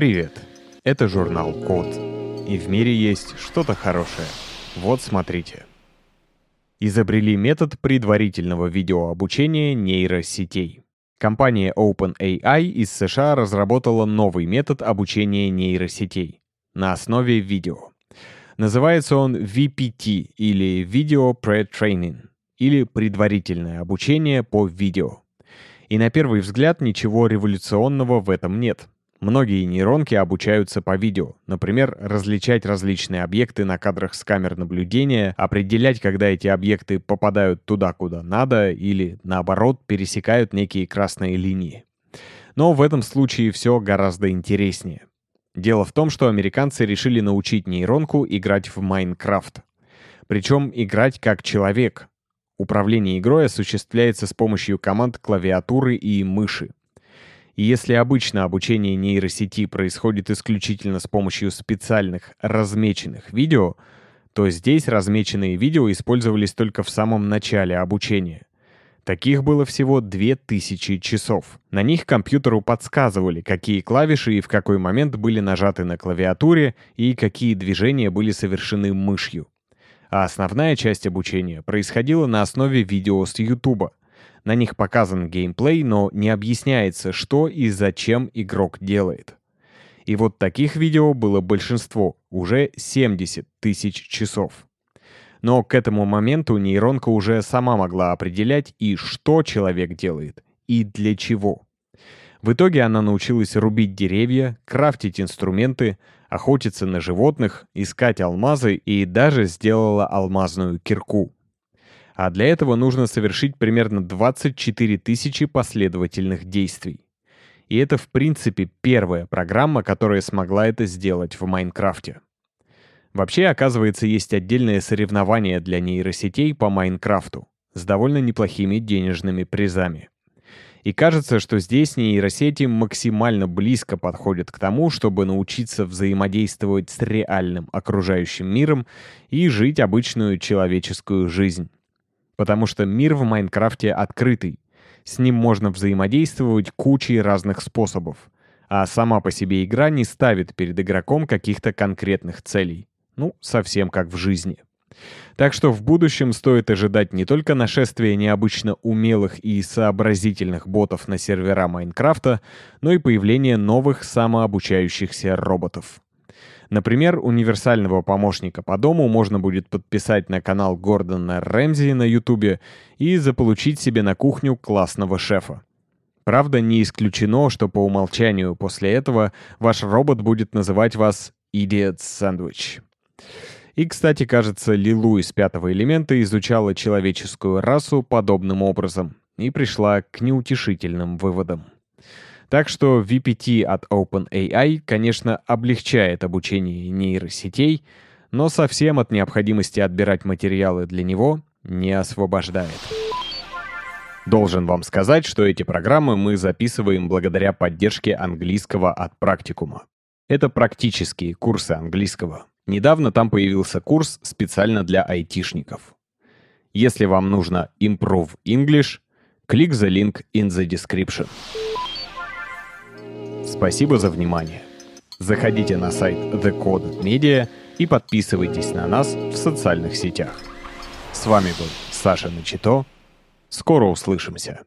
Привет! Это журнал Код. И в мире есть что-то хорошее. Вот смотрите. Изобрели метод предварительного видеообучения нейросетей. Компания OpenAI из США разработала новый метод обучения нейросетей на основе видео. Называется он VPT или Video Pre-Training или предварительное обучение по видео. И на первый взгляд ничего революционного в этом нет. Многие нейронки обучаются по видео, например, различать различные объекты на кадрах с камер наблюдения, определять, когда эти объекты попадают туда, куда надо, или, наоборот, пересекают некие красные линии. Но в этом случае все гораздо интереснее. Дело в том, что американцы решили научить нейронку играть в Майнкрафт. Причем играть как человек. Управление игрой осуществляется с помощью команд клавиатуры и мыши. Если обычно обучение нейросети происходит исключительно с помощью специальных размеченных видео, то здесь размеченные видео использовались только в самом начале обучения. Таких было всего 2000 часов. На них компьютеру подсказывали, какие клавиши и в какой момент были нажаты на клавиатуре и какие движения были совершены мышью. А основная часть обучения происходила на основе видео с YouTube. На них показан геймплей, но не объясняется, что и зачем игрок делает. И вот таких видео было большинство, уже 70 тысяч часов. Но к этому моменту нейронка уже сама могла определять и что человек делает, и для чего. В итоге она научилась рубить деревья, крафтить инструменты, охотиться на животных, искать алмазы и даже сделала алмазную кирку. А для этого нужно совершить примерно 24 тысячи последовательных действий. И это, в принципе, первая программа, которая смогла это сделать в Майнкрафте. Вообще, оказывается, есть отдельное соревнование для нейросетей по Майнкрафту с довольно неплохими денежными призами. И кажется, что здесь нейросети максимально близко подходят к тому, чтобы научиться взаимодействовать с реальным окружающим миром и жить обычную человеческую жизнь потому что мир в Майнкрафте открытый. С ним можно взаимодействовать кучей разных способов. А сама по себе игра не ставит перед игроком каких-то конкретных целей. Ну, совсем как в жизни. Так что в будущем стоит ожидать не только нашествия необычно умелых и сообразительных ботов на сервера Майнкрафта, но и появления новых самообучающихся роботов. Например, универсального помощника по дому можно будет подписать на канал Гордона Рэмзи на Ютубе и заполучить себе на кухню классного шефа. Правда, не исключено, что по умолчанию после этого ваш робот будет называть вас «Idiot Sandwich». И, кстати, кажется, Лилу из пятого элемента изучала человеческую расу подобным образом и пришла к неутешительным выводам. Так что VPT от OpenAI, конечно, облегчает обучение нейросетей, но совсем от необходимости отбирать материалы для него не освобождает. Должен вам сказать, что эти программы мы записываем благодаря поддержке английского от практикума. Это практические курсы английского. Недавно там появился курс специально для айтишников. Если вам нужно Improve English, click the link in the description. Спасибо за внимание. Заходите на сайт The Code Media и подписывайтесь на нас в социальных сетях. С вами был Саша Начито. Скоро услышимся.